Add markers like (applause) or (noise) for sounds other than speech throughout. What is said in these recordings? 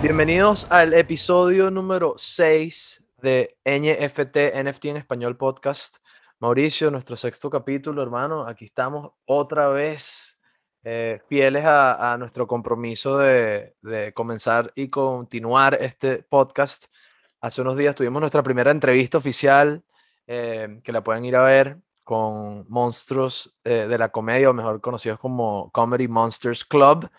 Bienvenidos al episodio número 6 de NFT, NFT en español podcast. Mauricio, nuestro sexto capítulo, hermano. Aquí estamos otra vez eh, fieles a, nuestro compromiso de, comenzar y continuar este podcast. Hace unos días tuvimos nuestra primera entrevista oficial, eh, que la pueden ir a ver con monstruos eh, de la comedia, o mejor conocidos como Comedy Monsters Club.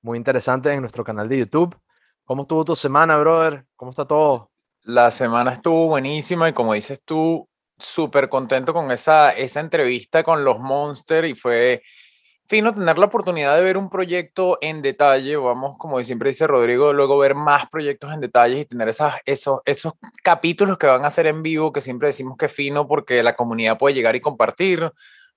Muy interesante en nuestro canal de YouTube. ¿Cómo estuvo tu semana, brother? ¿Cómo está todo? La semana estuvo buenísima y como dices tú, súper contento con esa, esa entrevista con los Monsters y fue fino tener la oportunidad de ver un proyecto en detalle. Vamos, como siempre dice Rodrigo, luego ver más proyectos en detalle y tener esas, esos, esos capítulos que van a ser en vivo, que siempre decimos que fino porque la comunidad puede llegar y compartir,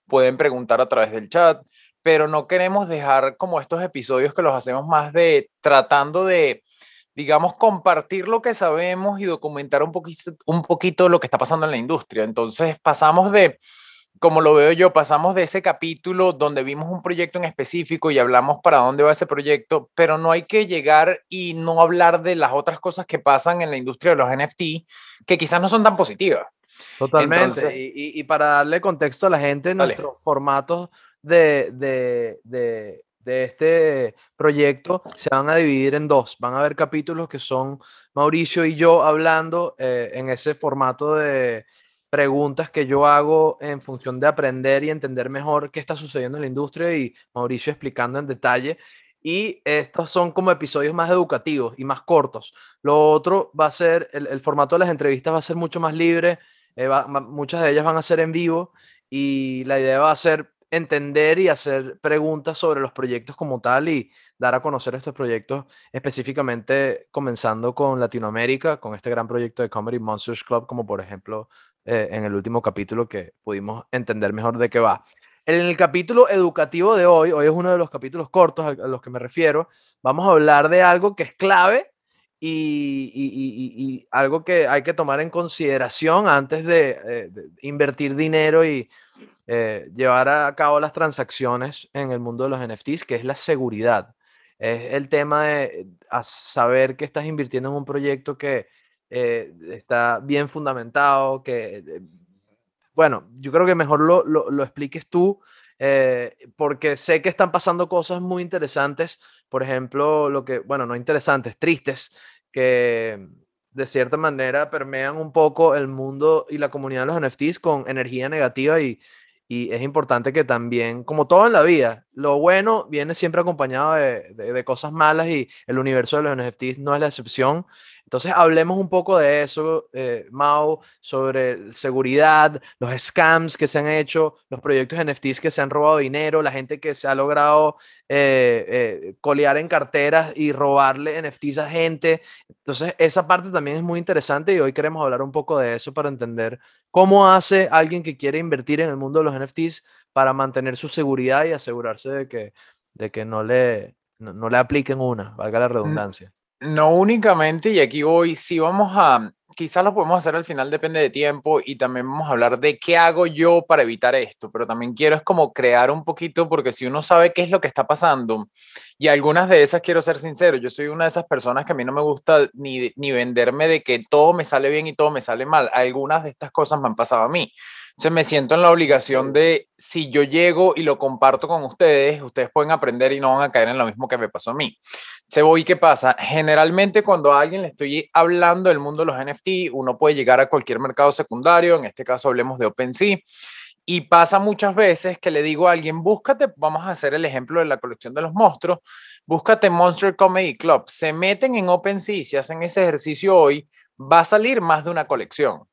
pueden preguntar a través del chat, pero no queremos dejar como estos episodios que los hacemos más de tratando de digamos, compartir lo que sabemos y documentar un poquito, un poquito lo que está pasando en la industria. Entonces pasamos de, como lo veo yo, pasamos de ese capítulo donde vimos un proyecto en específico y hablamos para dónde va ese proyecto, pero no hay que llegar y no hablar de las otras cosas que pasan en la industria de los NFT, que quizás no son tan positivas. Totalmente. y, para darle contexto a la gente, nuestros formatos de, de, de de este proyecto se van a dividir en dos. Van a haber capítulos que son Mauricio y yo hablando eh, en ese formato de preguntas que yo hago en función de aprender y entender mejor qué está sucediendo en la industria y Mauricio explicando en detalle. Y estos son como episodios más educativos y más cortos. Lo otro va a ser, el, formato de las entrevistas va a ser mucho más libre, eh, muchas de ellas van a ser en vivo y la idea va a ser entender y hacer preguntas sobre los proyectos como tal y dar a conocer estos proyectos específicamente comenzando con Latinoamérica, con este gran proyecto de Comedy Monsters Club, como por ejemplo eh, en el último capítulo que pudimos entender mejor de qué va. En el capítulo educativo de hoy, hoy es uno de los capítulos cortos a los que me refiero, vamos a hablar de algo que es clave y, algo que hay que tomar en consideración antes de, eh, invertir dinero y eh, llevar a cabo las transacciones en el mundo de los NFTs, que es la seguridad. Es el tema de saber que estás invirtiendo en un proyecto que eh, está bien fundamentado, que, bueno, yo creo que mejor lo, lo, expliques tú, porque sé que están pasando cosas muy interesantes, por ejemplo, lo que, bueno, no interesantes, tristes, que de cierta manera permean un poco el mundo y la comunidad de los NFTs con energía negativa y y es importante que también, como todo en la vida, lo bueno viene siempre acompañado de, de, cosas malas y el universo de los NFTs no es la excepción. Entonces, hablemos un poco de eso, eh, Mao, sobre seguridad, los scams que se han hecho, los proyectos NFTs que se han robado dinero, la gente que se ha logrado eh, eh, colear en carteras y robarle NFTs a gente. Entonces, esa parte también es muy interesante y hoy queremos hablar un poco de eso para entender cómo hace alguien que quiere invertir en el mundo de los NFTs para mantener su seguridad y asegurarse de que, de que no, le, no le apliquen una, valga la redundancia. No únicamente, y aquí voy, si vamos a, quizás lo podemos hacer al final, depende de tiempo, y también vamos a hablar de qué hago yo para evitar esto, pero también quiero es como crear un poquito, porque si uno sabe qué es lo que está pasando, y algunas de esas quiero ser sincero, yo soy una de esas personas que a mí no me gusta ni, ni venderme de que todo me sale bien y todo me sale mal, algunas de estas cosas me han pasado a mí. Entonces me siento en la obligación de, si yo llego y lo comparto con ustedes, ustedes pueden aprender y no van a caer en lo mismo que me pasó a mí. Se voy, ¿qué pasa? Generalmente cuando a alguien le estoy hablando del mundo de los NFT, uno puede llegar a cualquier mercado secundario, en este caso hablemos de OpenSea, y pasa muchas veces que le digo a alguien, búscate, vamos a hacer el ejemplo de la colección de los monstruos, búscate Monster Comedy Club, se meten en OpenSea, si hacen ese ejercicio hoy, va a salir más de una colección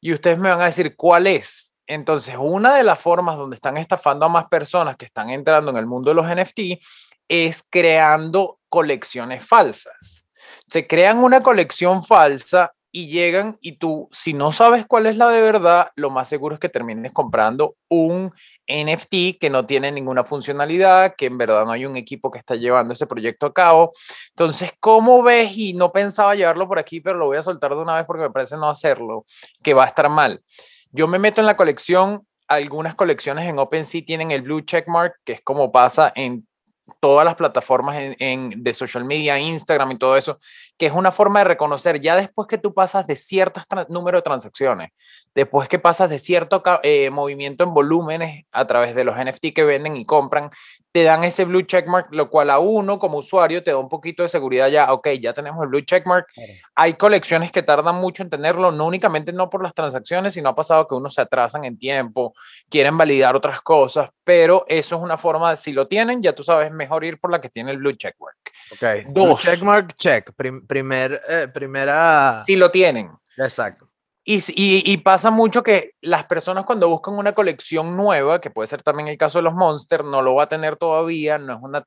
y ustedes me van a decir cuál es. Entonces, una de las formas donde están estafando a más personas que están entrando en el mundo de los NFT es creando colecciones falsas. Se crean una colección falsa y llegan y tú, si no sabes cuál es la de verdad, lo más seguro es que termines comprando un NFT que no tiene ninguna funcionalidad, que en verdad no hay un equipo que está llevando ese proyecto a cabo. Entonces, ¿cómo ves? Y no pensaba llevarlo por aquí, pero lo voy a soltar de una vez porque me parece no hacerlo, que va a estar mal. Yo me meto en la colección, algunas colecciones en OpenSea tienen el blue checkmark, que es como pasa en todas las plataformas en, de social media, Instagram y todo eso, que es una forma de reconocer ya después que tú pasas de ciertos número de transacciones, después que pasas de cierto eh, movimiento en volúmenes a través de los NFT que venden y compran, te dan ese blue checkmark, lo cual a uno como usuario te da un poquito de seguridad ya, ok, ya tenemos el blue checkmark. Hay colecciones que tardan mucho en tenerlo, no únicamente no por las transacciones, sino ha pasado que uno se atrasan en tiempo, quieren validar otras cosas, pero eso es una forma de, si lo tienen, ya tú sabes mejor ir por la que tiene el blue checkmark. Ok, Dos. Blue checkmark, check, primer, eh, primera... Si lo tienen. Exacto. Y, pasa mucho que las personas cuando buscan una colección nueva, que puede ser también el caso de los Monsters, no lo va a tener todavía, no es una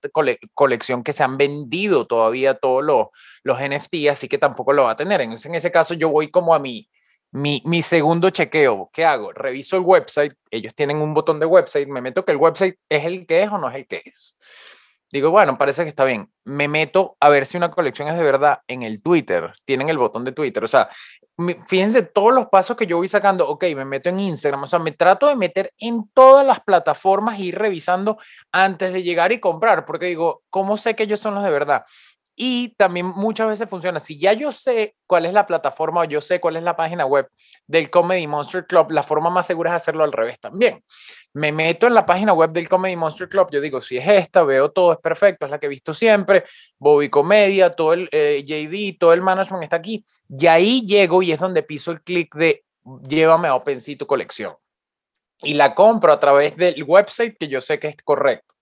colección que se han vendido todavía todos los, los NFT, así que tampoco lo va a tener. Entonces, en ese caso, yo voy como a mi, mi, mi segundo chequeo. ¿Qué hago? Reviso el website, ellos tienen un botón de website, me meto que el website es el que es o no es el que es. Digo, bueno, parece que está bien. Me meto a ver si una colección es de verdad en el Twitter. Tienen el botón de Twitter. O sea, fíjense todos los pasos que yo voy sacando. Ok, me meto en Instagram. O sea, me trato de meter en todas las plataformas y ir revisando antes de llegar y comprar. Porque digo, ¿cómo sé que ellos son los de verdad? Y también muchas veces funciona. Si ya yo sé cuál es la plataforma o yo sé cuál es la página web del Comedy Monster Club, la forma más segura es hacerlo al revés también. Me meto en la página web del Comedy Monster Club, yo digo, si es esta, veo todo, es perfecto, es la que he visto siempre, Bobby Comedia, todo el eh, JD, todo el management está aquí. Y ahí llego y es donde piso el clic de llévame a OpenSea tu colección. Y la compro a través del website que yo sé que es correcto.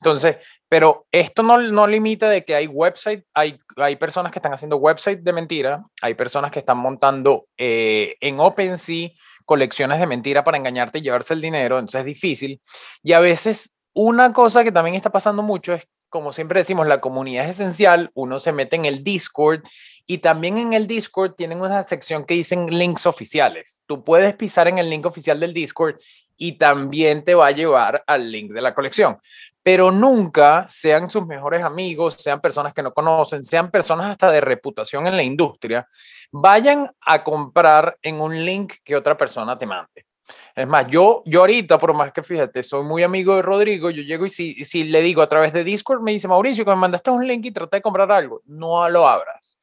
Entonces, pero esto no, no limita de que hay website, hay, hay personas que están haciendo website de mentira, hay personas que están montando eh, en OpenSea colecciones de mentira para engañarte y llevarse el dinero, entonces es difícil. Y a veces una cosa que también está pasando mucho es, como siempre decimos, la comunidad es esencial, uno se mete en el Discord y también en el Discord tienen una sección que dicen links oficiales. Tú puedes pisar en el link oficial del Discord y también te va a llevar al link de la colección pero nunca sean sus mejores amigos, sean personas que no conocen, sean personas hasta de reputación en la industria, vayan a comprar en un link que otra persona te mande. Es más, yo, yo ahorita, por más que fíjate, soy muy amigo de Rodrigo, yo llego y si, si le digo a través de Discord, me dice Mauricio que me mandaste un link y traté de comprar algo, no lo abras.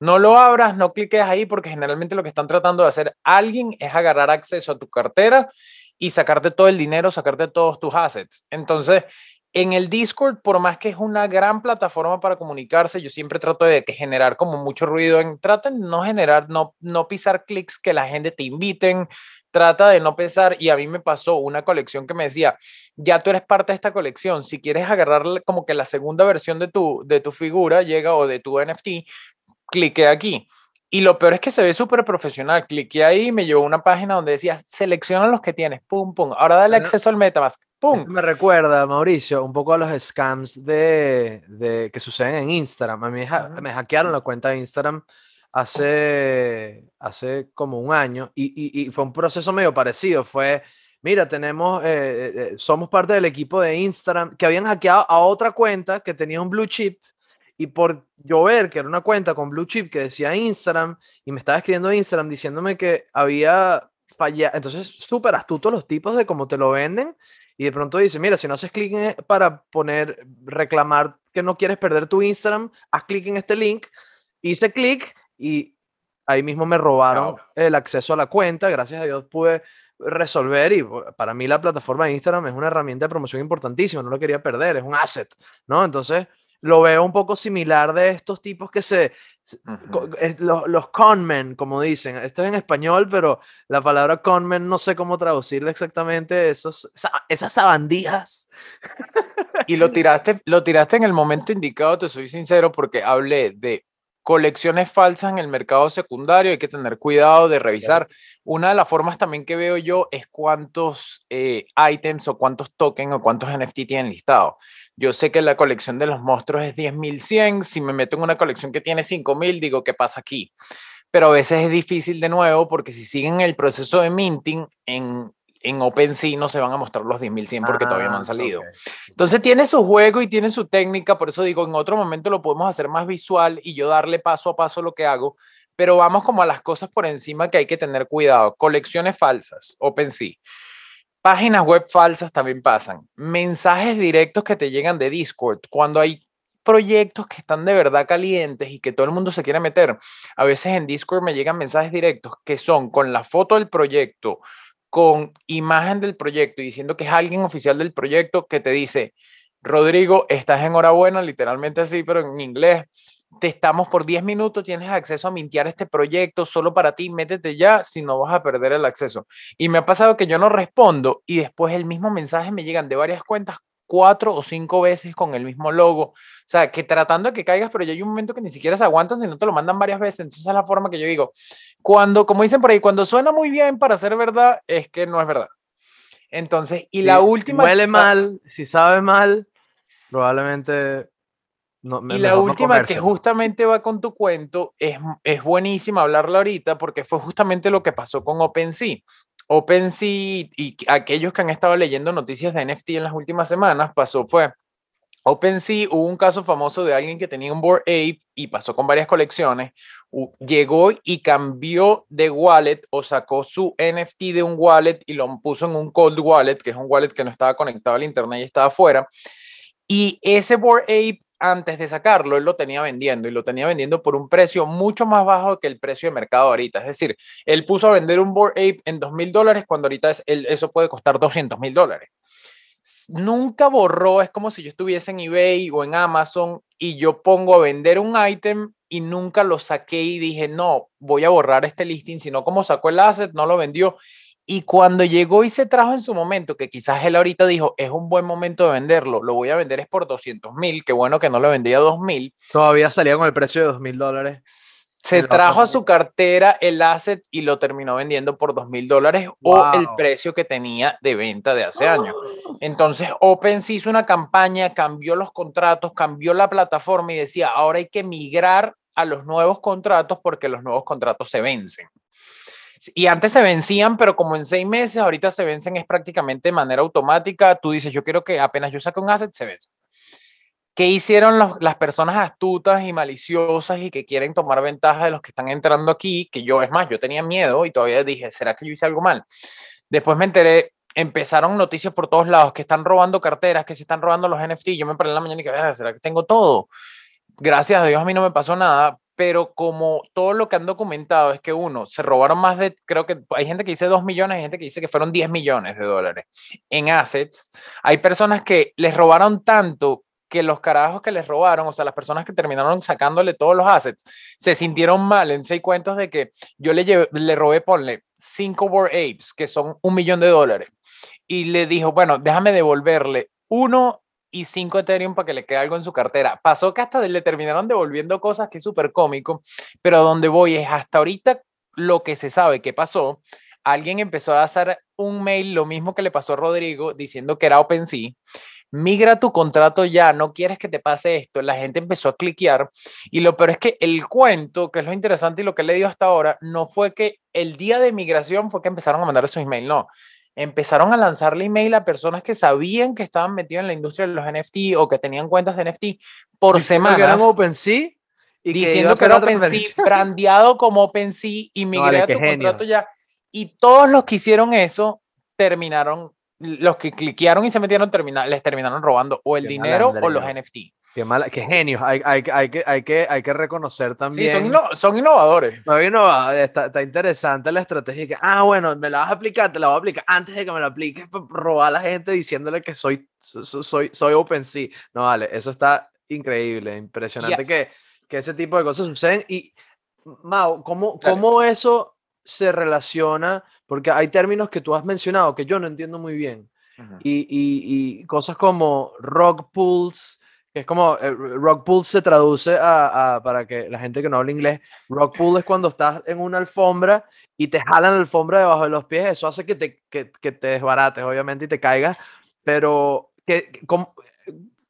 No lo abras, no cliques ahí porque generalmente lo que están tratando de hacer alguien es agarrar acceso a tu cartera y sacarte todo el dinero, sacarte todos tus assets. Entonces, en el Discord, por más que es una gran plataforma para comunicarse, yo siempre trato de generar como mucho ruido. En, traten no generar, no, no pisar clics que la gente te inviten. Trata de no pesar. Y a mí me pasó una colección que me decía, ya tú eres parte de esta colección. Si quieres agarrar como que la segunda versión de tu, de tu figura llega o de tu NFT, clique aquí. Y lo peor es que se ve súper profesional. Cliqué ahí y me llevó a una página donde decía, selecciona los que tienes, pum, pum. Ahora dale acceso al MetaMask, pum. Me recuerda, Mauricio, un poco a los scams de, de que suceden en Instagram. A mí me hackearon la cuenta de Instagram hace, hace como un año y, y, fue un proceso medio parecido. Fue, mira, tenemos, eh, eh, eh, somos parte del equipo de Instagram que habían hackeado a otra cuenta que tenía un blue chip y por yo ver que era una cuenta con blue chip que decía Instagram y me estaba escribiendo Instagram diciéndome que había fallado. Entonces, súper astuto los tipos de cómo te lo venden. Y de pronto dice, mira, si no haces clic e, para poner, reclamar que no quieres perder tu Instagram, haz clic en este link. Hice clic y ahí mismo me robaron el acceso a la cuenta. Gracias a Dios pude resolver y para mí la plataforma de Instagram es una herramienta de promoción importantísima, no lo quería perder, es un asset, ¿no? Entonces, lo veo un poco similar de estos tipos que se, los, los, conmen, como dicen. Esto es en español, pero la palabra conmen no sé cómo traducirlo exactamente. Esos, esas sabandijas. Y lo (laughs) tiraste, lo tiraste en el momento indicado, te soy sincero, porque hablé de colecciones falsas en el mercado secundario, hay que tener cuidado de revisar. Una de las formas también que veo yo es cuántos eh, items o cuántos tokens o cuántos NFT tienen listados. Yo sé que la colección de los monstruos es 10.100, si me meto en una colección que tiene 5.000, digo, ¿qué pasa aquí? Pero a veces es difícil de nuevo porque si siguen el proceso de minting en en OpenSea no se van a mostrar los 10.100 porque todavía no han ah, salido. Entonces tiene su juego y tiene su técnica, por eso digo, en otro momento lo podemos hacer más visual y yo darle paso a paso lo que hago, pero vamos como a las cosas por encima que hay que tener cuidado. Colecciones falsas, OpenSea. Páginas web falsas también pasan. Mensajes directos que te llegan de Discord. Cuando hay proyectos que están de verdad calientes y que todo el mundo se quiere meter, a veces en Discord me llegan mensajes directos que son con la foto del proyecto, con imagen del proyecto y diciendo que es alguien oficial del proyecto que te dice, Rodrigo, estás enhorabuena, literalmente así, pero en inglés te estamos por 10 minutos, tienes acceso a mintear este proyecto solo para ti, métete ya, si no vas a perder el acceso. Y me ha pasado que yo no respondo y después el mismo mensaje me llegan de varias cuentas cuatro o cinco veces con el mismo logo. O sea, que tratando de que caigas, pero ya hay un momento que ni siquiera se aguantan si no te lo mandan varias veces. Entonces es la forma que yo digo. Cuando, como dicen por ahí, cuando suena muy bien para ser verdad, es que no es verdad. Entonces, y la última... huele mal, si sabe mal, probablemente y la última que justamente va con tu cuento es, es buenísima hablarla ahorita porque fue justamente lo que pasó con OpenSea. OpenSea y aquellos que han estado leyendo noticias de NFT en las últimas semanas, pasó fue OpenSea, hubo un caso famoso de alguien que tenía un Board Ape y pasó con varias colecciones, llegó y cambió de wallet o sacó su NFT de un wallet y lo puso en un cold wallet, que es un wallet que no estaba conectado al internet y estaba afuera. Y ese Board Ape antes de sacarlo, él lo tenía vendiendo y lo tenía vendiendo por un precio mucho más bajo que el precio de mercado ahorita. Es decir, él puso a vender un Board Ape en 2 mil dólares cuando ahorita es, eso puede costar 200 mil dólares. Nunca borró, es como si yo estuviese en eBay o en Amazon y yo pongo a vender un ítem y nunca lo saqué y dije, no, voy a borrar este listing, sino como sacó el asset, no lo vendió y cuando llegó y se trajo en su momento, que quizás él ahorita dijo, es un buen momento de venderlo, lo voy a vender es por 200 mil, qué bueno que no lo vendía a 2 mil. Todavía salía con el precio de 2 mil dólares. Se trajo a su cartera el asset y lo terminó vendiendo por 2 mil dólares o el precio que tenía de venta de hace años. Entonces OpenSea hizo una campaña, cambió los contratos, cambió la plataforma y decía, ahora hay que migrar a los nuevos contratos porque los nuevos contratos se vencen. Y antes se vencían, pero como en seis meses, ahorita se vencen es prácticamente de manera automática. Tú dices, yo quiero que apenas yo saque un asset, se vence. ¿Qué hicieron las personas astutas y maliciosas y que quieren tomar ventaja de los que están entrando aquí? Que yo, es más, yo tenía miedo y todavía dije, ¿será que yo hice algo mal? Después me enteré, empezaron noticias por todos lados que están robando carteras, que se están robando los NFT. Yo me paré en la mañana y dije, ¿será que tengo todo? Gracias a Dios a mí no me pasó nada, pero como todo lo que han documentado es que uno, se robaron más de, creo que hay gente que dice 2 millones, hay gente que dice que fueron 10 millones de dólares en assets. Hay personas que les robaron tanto que los carajos que les robaron, o sea, las personas que terminaron sacándole todos los assets, se sintieron mal en seis cuentos de que yo le, le robé, ponle, cinco Board Apes, que son un millón de dólares, y le dijo, bueno, déjame devolverle uno y 5 Ethereum para que le quede algo en su cartera. Pasó que hasta le terminaron devolviendo cosas que es súper cómico, pero donde voy es hasta ahorita lo que se sabe que pasó. Alguien empezó a hacer un mail, lo mismo que le pasó a Rodrigo, diciendo que era OpenSea. Migra tu contrato ya, no quieres que te pase esto. La gente empezó a cliquear y lo peor es que el cuento, que es lo interesante y lo que le dio hasta ahora, no fue que el día de migración fue que empezaron a mandar esos emails, no empezaron a lanzarle email a personas que sabían que estaban metidos en la industria de los NFT o que tenían cuentas de NFT por semana. Que eran OpenSea y diciendo que, era OpenSea, (laughs) brandeado como OpenSea y migré a tu contrato ya. Y todos los que hicieron eso terminaron, los que cliquearon y se metieron, terminar, les terminaron robando o el dinero o los NFT. Qué mala, qué genios. Hay, hay, hay, que, hay, que, hay que reconocer también. Sí, son, son innovadores. Innovadores. Está, está, interesante la estrategia. Que, ah, bueno, me la vas a aplicar, te la voy a aplicar antes de que me la apliques, robar a la gente diciéndole que soy, soy, soy OpenSea. No, vale, eso está increíble, impresionante que, que ese tipo de cosas suceden. Y, Mau, ¿cómo, ¿cómo eso se relaciona? Porque hay términos que tú has mencionado que yo no entiendo muy bien. y, y, y, cosas como rock pools es como, eh, rock pool se traduce a, para que la gente que no habla inglés, rock pool es cuando estás en una alfombra y te jalan la alfombra debajo de los pies, eso hace que te, que, que te desbarates, obviamente, y te caigas, pero ¿qué,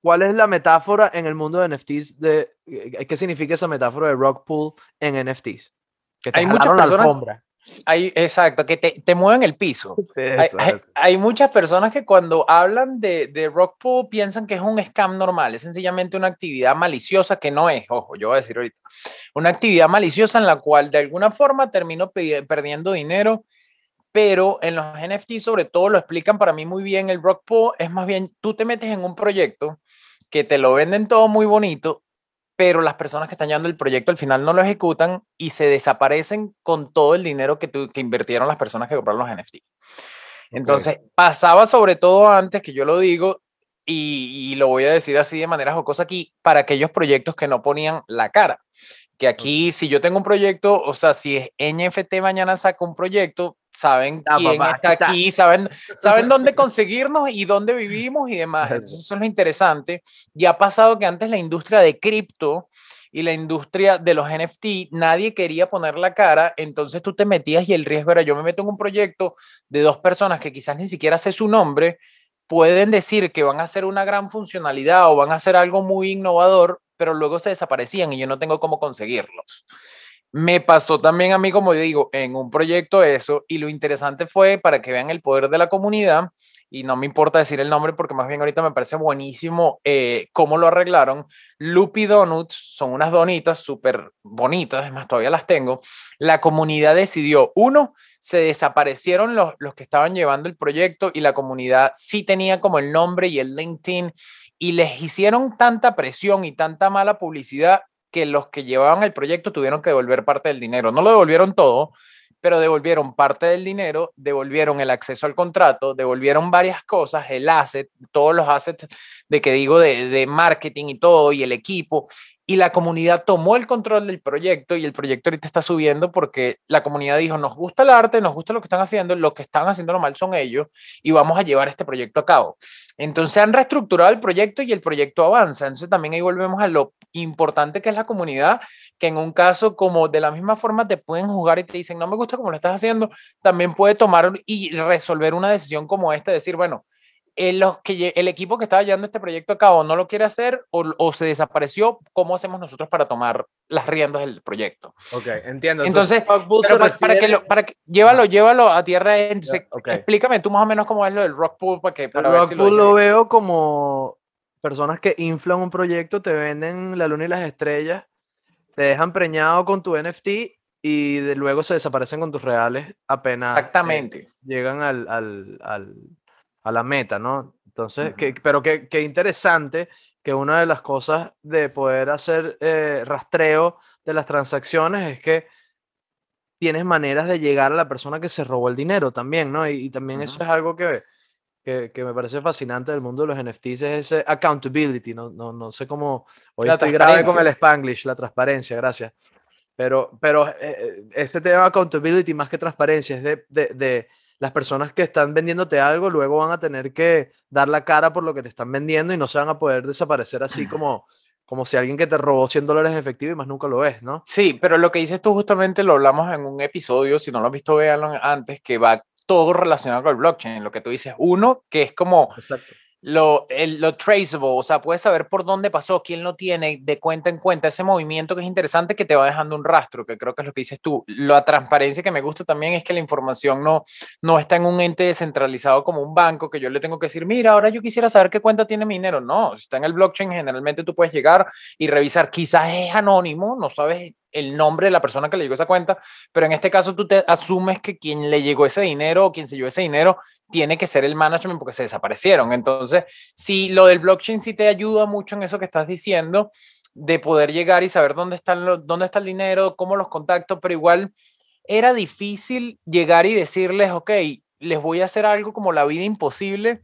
¿cuál es la metáfora en el mundo de NFTs? De, ¿Qué significa esa metáfora de rock pool en NFTs? Que te Hay muchas personas, la alfombra. Hay, exacto, que te, te mueven el piso. hay, muchas personas que cuando hablan de, de rock pool piensan que es un scam normal, es sencillamente una actividad maliciosa que no es, ojo, yo voy a decir ahorita, una actividad maliciosa en la cual de alguna forma termino perdiendo dinero pero en los NFT sobre todo lo explican para mí muy bien. El rock pool es más bien, tú te metes en un proyecto que te lo venden todo muy bonito, pero las personas que están llevando el proyecto al final no lo ejecutan y se desaparecen con todo el dinero que, que invirtieron las personas que compraron los NFT. Entonces, pasaba sobre todo antes, que yo lo digo, y, y, lo voy a decir así de manera jocosa aquí, para aquellos proyectos que no ponían la cara. Que aquí, si yo tengo un proyecto, o sea, si es NFT mañana saca un proyecto, saben quién está aquí, saben, saben dónde (laughs) conseguirnos y dónde vivimos y demás. eso es lo interesante. Y ha pasado que antes la industria de cripto y la industria de los NFT, nadie quería poner la cara, entonces tú te metías y el riesgo era, yo me meto en un proyecto de dos personas que quizás ni siquiera sé su nombre, pueden decir que van a hacer una gran funcionalidad o van a hacer algo muy innovador, pero luego se desaparecían y yo no tengo cómo conseguirlos. Me pasó también a mí, como digo, en un proyecto eso, y lo interesante fue para que vean el poder de la comunidad, y no me importa decir el nombre porque más bien ahorita me parece buenísimo eh, cómo lo arreglaron. Loopy Donuts son unas donitas súper bonitas, además todavía las tengo. La comunidad decidió, uno, se desaparecieron los, los que estaban llevando el proyecto y la comunidad sí tenía como el nombre y el LinkedIn y les hicieron tanta presión y tanta mala publicidad que los que llevaban el proyecto tuvieron que devolver parte del dinero. No lo devolvieron todo, pero devolvieron parte del dinero, devolvieron el acceso al contrato, devolvieron varias cosas, el asset, todos los assets de que digo de, de marketing y todo, y el equipo, y la comunidad tomó el control del proyecto y el proyecto ahorita está subiendo porque la comunidad dijo, nos gusta el arte, nos gusta lo que están haciendo, lo que están haciendo lo mal son ellos y vamos a llevar este proyecto a cabo. Entonces han reestructurado el proyecto y el proyecto avanza. Entonces también ahí volvemos a lo importante que es la comunidad, que en un caso como de la misma forma te pueden jugar y te dicen, no me gusta cómo lo estás haciendo, también puede tomar y resolver una decisión como esta, decir, bueno, el, los que, el equipo que estaba llevando este proyecto a cabo no lo quiere hacer o, o, se desapareció, ¿cómo hacemos nosotros para tomar las riendas del proyecto? Ok, entiendo. Entonces, Entonces para, para, que lo, para que, llévalo, llévalo a tierra. Entonces, okay. explícame tú más o menos cómo es lo del Rock Pool para que para el Rock si Pool lo, lo veo como personas que inflan un proyecto, te venden la luna y las estrellas, te dejan preñado con tu NFT y de luego se desaparecen con tus reales apenas Exactamente. Eh, llegan al, al, al a la meta, ¿no? Entonces, que, pero qué que interesante que una de las cosas de poder hacer eh, rastreo de las transacciones es que tienes maneras de llegar a la persona que se robó el dinero también, ¿no? Y, y también uh -huh. eso es algo que, que, que, me parece fascinante del mundo de los NFTs, es ese accountability, no, no, no sé cómo, hoy la estoy grave con el Spanglish, la transparencia, gracias. Pero, pero eh, ese tema de accountability más que transparencia es de, de, de las personas que están vendiéndote algo luego van a tener que dar la cara por lo que te están vendiendo y no se van a poder desaparecer así como, como si alguien que te robó 100 dólares en efectivo y más nunca lo ves, ¿no? Sí, pero lo que dices tú justamente lo hablamos en un episodio, si no lo has visto, véanlo antes, que va todo relacionado con el blockchain. Lo que tú dices, uno, que es como... Exacto lo, el, lo traceable, o sea, puedes saber por dónde pasó, quién lo tiene, de cuenta en cuenta, ese movimiento que es interesante que te va dejando un rastro, que creo que es lo que dices tú. La transparencia que me gusta también es que la información no, no está en un ente descentralizado como un banco, que yo le tengo que decir, mira, ahora yo quisiera saber qué cuenta tiene mi dinero. No, está en el blockchain, generalmente tú puedes llegar y revisar, quizás es anónimo, no sabes el nombre de la persona que le llegó esa cuenta, pero en este caso tú te asumes que quien le llegó ese dinero o quien se llevó ese dinero tiene que ser el management porque se desaparecieron. Entonces, si lo del blockchain sí te ayuda mucho en eso que estás diciendo, de poder llegar y saber dónde, están dónde está el dinero, cómo los contacto, pero igual era difícil llegar y decirles, ok, les voy a hacer algo como la vida imposible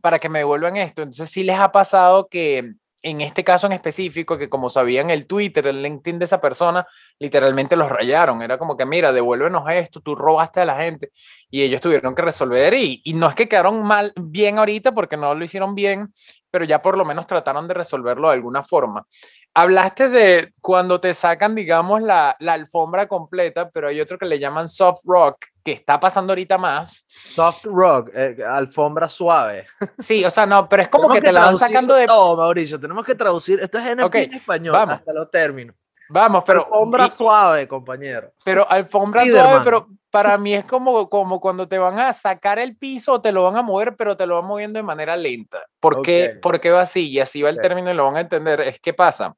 para que me devuelvan esto. Entonces sí les ha pasado que en este caso en específico, que como sabían el Twitter, el LinkedIn de esa persona, literalmente los rayaron. Era como que, mira, devuélvenos esto, tú robaste a la gente. Y ellos tuvieron que resolver. Y, y no es que quedaron mal, bien ahorita, porque no lo hicieron bien, pero ya por lo menos trataron de resolverlo de alguna forma. Hablaste de cuando te sacan, digamos, la, la, alfombra completa, pero hay otro que le llaman soft rock, que está pasando ahorita más. Soft rock, eh, alfombra suave. Sí, o sea, no, pero es como que, que, te la van sacando de. No, Mauricio, tenemos que traducir. Esto es okay, en español, vamos. hasta los términos. Vamos, pero. Alfombra y, suave, compañero. Pero alfombra suave, pero para mí es como, como cuando te van a sacar el piso, te lo van a mover, pero te lo van moviendo de manera lenta. ¿Por, okay. qué, ¿Por qué va así? Y así va el okay. término y lo van a entender. Es que pasa.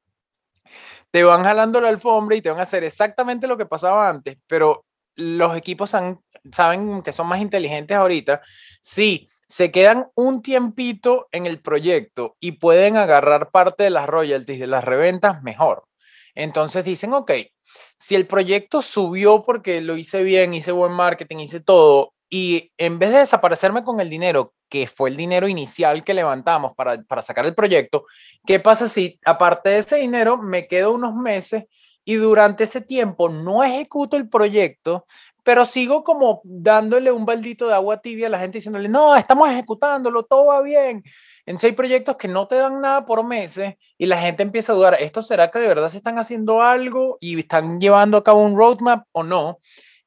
Te van jalando la alfombra y te van a hacer exactamente lo que pasaba antes, pero los equipos saben que son más inteligentes ahorita, sí, se quedan un tiempito en el proyecto y pueden agarrar parte de las royalties, de las reventas, mejor. Entonces dicen, ok, si el proyecto subió porque lo hice bien, hice buen marketing, hice todo, y en vez de desaparecerme con el dinero, que fue el dinero inicial que levantamos para, para sacar el proyecto, ¿qué pasa si aparte de ese dinero me quedo unos meses y durante ese tiempo no ejecuto el proyecto, pero sigo como dándole un baldito de agua tibia a la gente diciéndole, no, estamos ejecutándolo, todo va bien. Entonces hay proyectos que no te dan nada por meses y la gente empieza a dudar, ¿esto será que de verdad se están haciendo algo y están llevando a cabo un roadmap o no?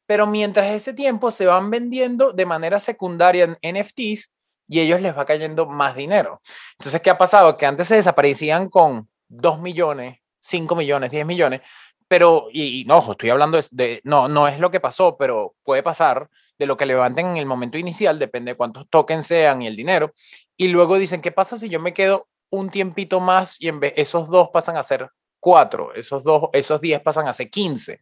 Pero mientras ese tiempo se van vendiendo de manera secundaria en NFTs y ellos les va cayendo más dinero. Entonces, ¿qué ha pasado? Que antes se desaparecían con 2 millones, 5 millones, 10 millones, pero, y, no, estoy hablando de, no, no es lo que pasó, pero puede pasar de lo que levanten en el momento inicial, depende de cuántos tokens sean y el dinero, y luego dicen, ¿qué pasa si yo me quedo un tiempito más y en vez esos dos pasan a ser cuatro, esos dos, esos diez pasan a ser quince?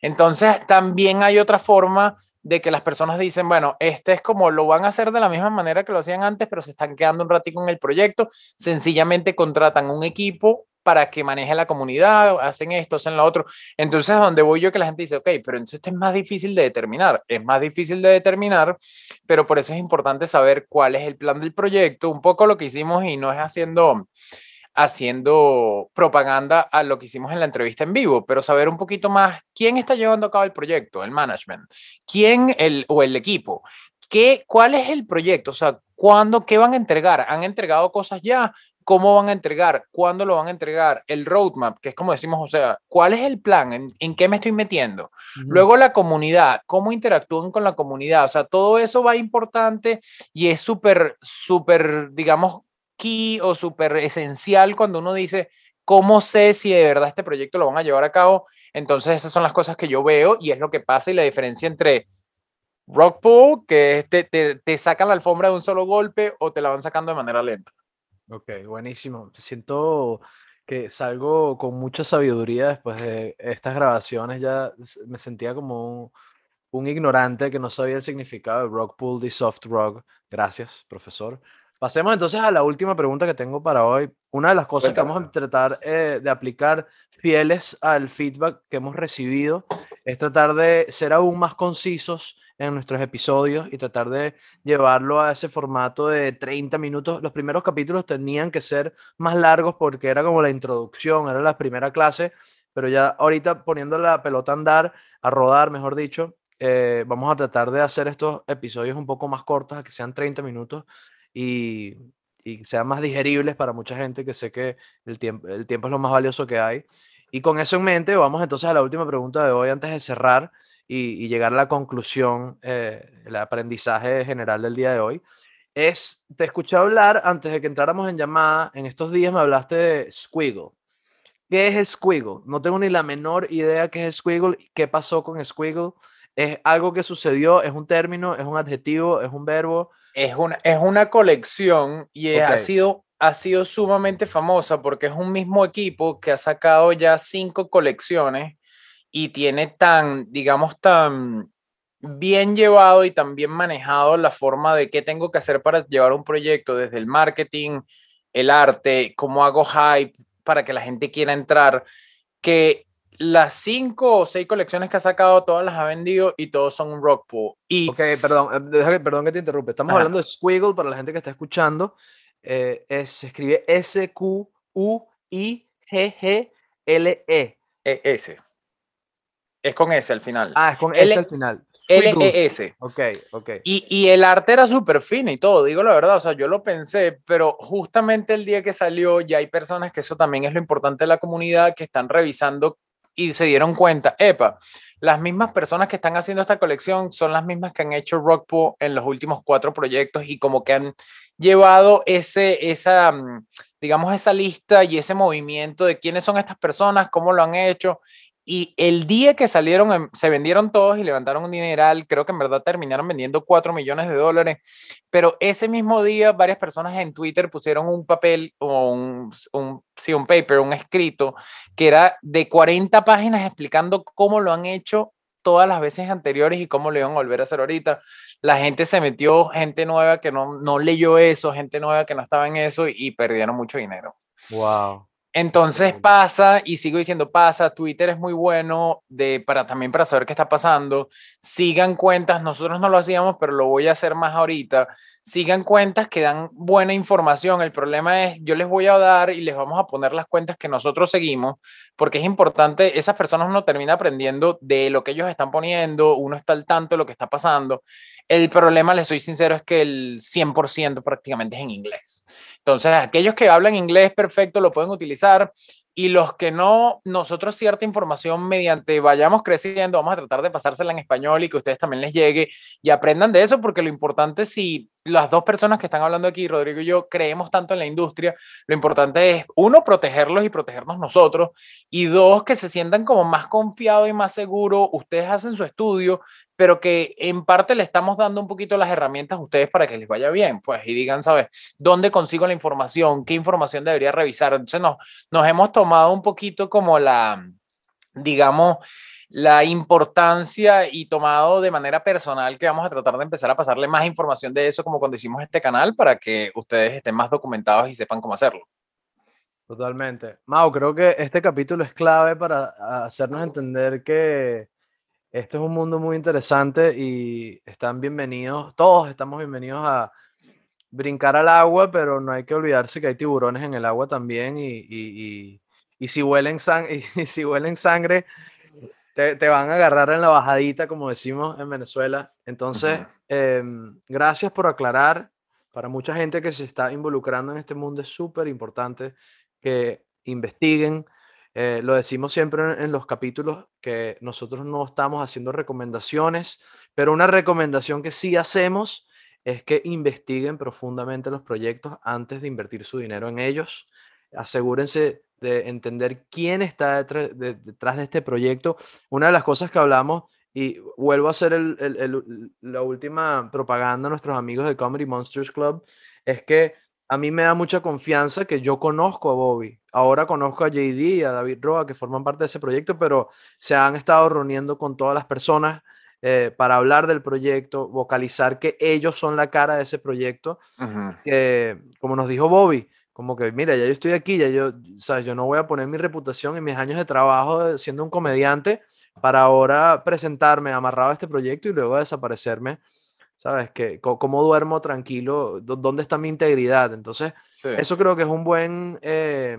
Entonces, también hay otra forma de que las personas dicen, bueno, este es como lo van a hacer de la misma manera que lo hacían antes, pero se están quedando un ratito en el proyecto, sencillamente contratan un equipo para que maneje la comunidad, hacen esto, hacen lo otro. Entonces, donde voy yo que la gente dice, ok, pero entonces esto es más difícil de determinar, es más difícil de determinar, pero por eso es importante saber cuál es el plan del proyecto, un poco lo que hicimos y no es haciendo haciendo propaganda a lo que hicimos en la entrevista en vivo, pero saber un poquito más quién está llevando a cabo el proyecto, el management, quién el, o el equipo, ¿Qué, ¿cuál es el proyecto? O sea, ¿cuándo, qué van a entregar? ¿Han entregado cosas ya? cómo van a entregar, cuándo lo van a entregar, el roadmap, que es como decimos, o sea, cuál es el plan, en, qué me estoy metiendo. Luego la comunidad, cómo interactúan con la comunidad, o sea, todo eso va importante y es súper, súper, digamos, key o súper esencial cuando uno dice, ¿cómo sé si de verdad este proyecto lo van a llevar a cabo? Entonces esas son las cosas que yo veo y es lo que pasa y la diferencia entre Rockpool, que te, te, te sacan la alfombra de un solo golpe o te la van sacando de manera lenta. Ok, buenísimo. Siento que salgo con mucha sabiduría después de estas grabaciones. Ya me sentía como un, ignorante que no sabía el significado de rock pool y soft rock. Gracias, profesor. Pasemos entonces a la última pregunta que tengo para hoy. Una de las cosas que vamos a tratar eh, de aplicar fieles al feedback que hemos recibido es tratar de ser aún más concisos en nuestros episodios y tratar de llevarlo a ese formato de 30 minutos. Los primeros capítulos tenían que ser más largos porque era como la introducción, era la primera clase, pero ya ahorita poniendo la pelota a andar, a rodar, mejor dicho, eh, vamos a tratar de hacer estos episodios un poco más cortos, a que sean 30 minutos y, sean más digeribles para mucha gente que sé que el tiempo, el tiempo es lo más valioso que hay. Y con eso en mente, vamos entonces a la última pregunta de hoy antes de cerrar y, llegar a la conclusión, eh, el aprendizaje general del día de hoy, es, te escuché hablar antes de que entráramos en llamada, en estos días me hablaste de Squiggle. ¿Qué es Squiggle? No tengo ni la menor idea qué es Squiggle, qué pasó con Squiggle. ¿Es algo que sucedió? ¿Es un término? ¿Es un adjetivo? ¿Es un verbo? Es una, es una colección y ha, sido, ha sido sumamente famosa porque es un mismo equipo que ha sacado ya cinco colecciones y tiene tan, digamos, tan bien llevado y tan bien manejado la forma de qué tengo que hacer para llevar un proyecto, desde el marketing, el arte, cómo hago hype para que la gente quiera entrar, que las cinco o seis colecciones que ha sacado, todas las ha vendido y todos son un rock pool. Y, ok, perdón, eh, perdón que te interrumpe. Estamos hablando de Squiggle para la gente que está escuchando. Eh, se escribe S-Q-U-I-G-G-L-E. E S. Es con S al final. Ah, es con S al final. L-E-S. Ok, ok. Y, y el arte era súper fino y todo, digo la verdad, o sea, yo lo pensé, pero justamente el día que salió ya hay personas que eso también es lo importante de la comunidad que están revisando y se dieron cuenta, epa, las mismas personas que están haciendo esta colección son las mismas que han hecho Rockpool en los últimos cuatro proyectos y como que han llevado ese, esa, mm, digamos, esa lista y ese movimiento de quiénes son estas personas, cómo lo han hecho y el día que salieron, se vendieron todos y levantaron un dineral, creo que en verdad terminaron vendiendo 4 millones de dólares, pero ese mismo día varias personas en Twitter pusieron un papel o un, un, sí, un paper, un escrito, que era de 40 páginas explicando cómo lo han hecho todas las veces anteriores y cómo lo iban a volver a hacer ahorita. La gente se metió, gente nueva que no, no leyó eso, gente nueva que no estaba en eso y perdieron mucho dinero. Wow. Entonces pasa, y sigo diciendo pasa, Twitter es muy bueno de, para, también para saber qué está pasando. Sigan cuentas, nosotros no lo hacíamos, pero lo voy a hacer más ahorita. Sigan cuentas que dan buena información. El problema es, yo les voy a dar y les vamos a poner las cuentas que nosotros seguimos, porque es importante, esas personas no terminan aprendiendo de lo que ellos están poniendo, uno está al tanto de lo que está pasando. El problema, les soy sincero, es que el 100% prácticamente es en inglés. Entonces, aquellos que hablan inglés perfecto lo pueden utilizar y los que no, nosotros cierta información mediante vayamos creciendo, vamos a tratar de pasársela en español y que ustedes también les llegue y aprendan de eso, porque lo importante si las dos personas que están hablando aquí, Rodrigo y yo, creemos tanto en la industria, lo importante es, uno, protegerlos y protegernos nosotros, y dos, que se sientan como más confiados y más seguros, ustedes hacen su estudio, pero que en parte le estamos dando un poquito las herramientas a ustedes para que les vaya bien, pues, y digan, ¿sabes? ¿Dónde consigo la información? ¿Qué información debería revisar? Entonces nos, nos hemos tomado un poquito como la, digamos, la importancia y tomado de manera personal que vamos a tratar de empezar a pasarle más información de eso como cuando hicimos este canal para que ustedes estén más documentados y sepan cómo hacerlo. Totalmente. Mau, creo que este capítulo es clave para hacernos entender que esto es un mundo muy interesante y están bienvenidos, todos estamos bienvenidos a brincar al agua, pero no hay que olvidarse que hay tiburones en el agua también y, y, y, si, huelen (laughs) y si huelen sangre, te, van a agarrar en la bajadita, como decimos en Venezuela. Entonces, em, gracias por aclarar. Para mucha gente que se está involucrando en este mundo es súper importante que investiguen. Eh, lo decimos siempre en, los capítulos que nosotros no estamos haciendo recomendaciones, pero una recomendación que sí hacemos es que investiguen profundamente los proyectos antes de invertir su dinero en ellos. Asegúrense de entender quién está detrás de, este proyecto. Una de las cosas que hablamos, y vuelvo a hacer la última propaganda a nuestros amigos de Comedy Monsters Club, es que a mí me da mucha confianza que yo conozco a Bobby. Ahora conozco a JD y a David Roa, que forman parte de ese proyecto, pero se han estado reuniendo con todas las personas eh, para hablar del proyecto, vocalizar que ellos son la cara de ese proyecto. Que, como nos dijo Bobby, como que, mira, ya yo estoy aquí, ya yo, ¿sabes? Yo no voy a poner mi reputación y mis años de trabajo siendo un comediante para ahora presentarme amarrado a este proyecto y luego desaparecerme, ¿sabes? Que, ¿Cómo duermo tranquilo? ¿Dónde está mi integridad? Entonces, eso creo que es un buen, eh,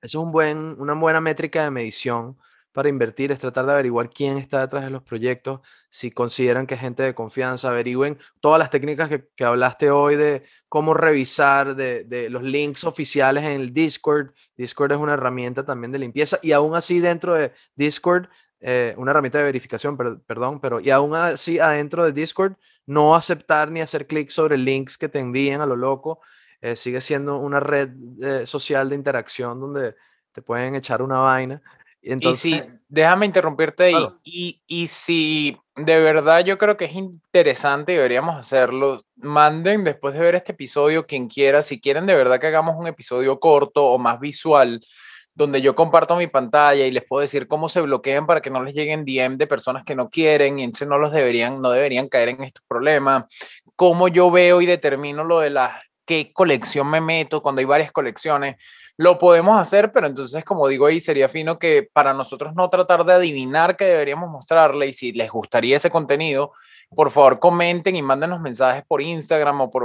eso es un buen, una buena métrica de medición para invertir es tratar de averiguar quién está detrás de los proyectos, si consideran que es gente de confianza, averigüen todas las técnicas que, hablaste hoy de cómo revisar de, los links oficiales en el Discord. Discord es una herramienta también de limpieza y aún así dentro de Discord, eh, una herramienta de verificación, perdón, pero y aún así adentro de Discord, no aceptar ni hacer clic sobre links que te envíen a lo loco. Eh, sigue siendo una red eh, social de interacción donde te pueden echar una vaina. Entonces, y si, déjame interrumpirte ahí, y, y, si de verdad yo creo que es interesante y deberíamos hacerlo, manden después de ver este episodio quien quiera, si quieren de verdad que hagamos un episodio corto o más visual, donde yo comparto mi pantalla y les puedo decir cómo se bloquean para que no les lleguen DM de personas que no quieren y entonces no los deberían, no deberían caer en estos problemas, cómo yo veo y determino lo de las qué colección me meto, cuando hay varias colecciones, lo podemos hacer, pero entonces, como digo ahí, sería fino que para nosotros no tratar de adivinar qué deberíamos mostrarle y si les gustaría ese contenido, por favor comenten y mándenos mensajes por Instagram o por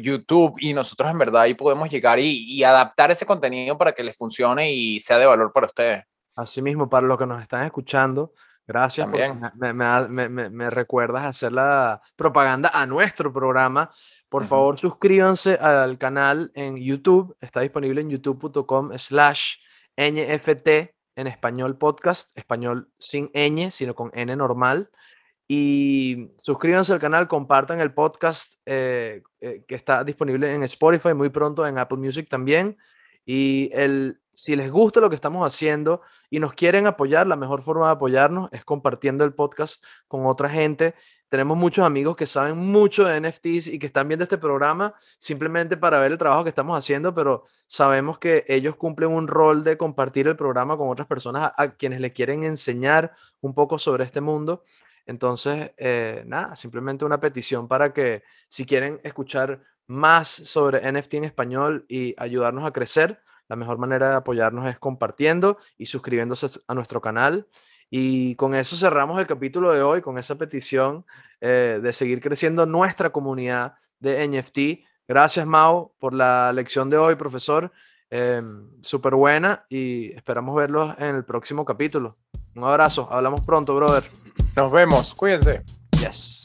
YouTube y nosotros en verdad ahí podemos llegar y, adaptar ese contenido para que les funcione y sea de valor para ustedes. Asimismo, para los que nos están escuchando, Gracias, me, me, me, me, recuerdas hacer la propaganda a nuestro programa por favor, suscríbanse al canal en YouTube. Está disponible en youtube.com slash NFT en español podcast, español sin ñ, sino con n normal. Y suscríbanse al canal, compartan el podcast eh, eh, que está disponible en Spotify, muy pronto en Apple Music también. Y el, si les gusta lo que estamos haciendo y nos quieren apoyar, la mejor forma de apoyarnos es compartiendo el podcast con otra gente. Tenemos muchos amigos que saben mucho de NFTs y que están viendo este programa simplemente para ver el trabajo que estamos haciendo, pero sabemos que ellos cumplen un rol de compartir el programa con otras personas a, quienes le quieren enseñar un poco sobre este mundo. Entonces, eh, nada, simplemente una petición para que si quieren escuchar más sobre NFT en español y ayudarnos a crecer, la mejor manera de apoyarnos es compartiendo y suscribiéndose a nuestro canal. Y con eso cerramos el capítulo de hoy, con esa petición eh, de seguir creciendo nuestra comunidad de NFT. Gracias, Mau, por la lección de hoy, profesor. Em, Súper buena y esperamos verlos en el próximo capítulo. Un abrazo, hablamos pronto, brother. Nos vemos, cuídense. Yes.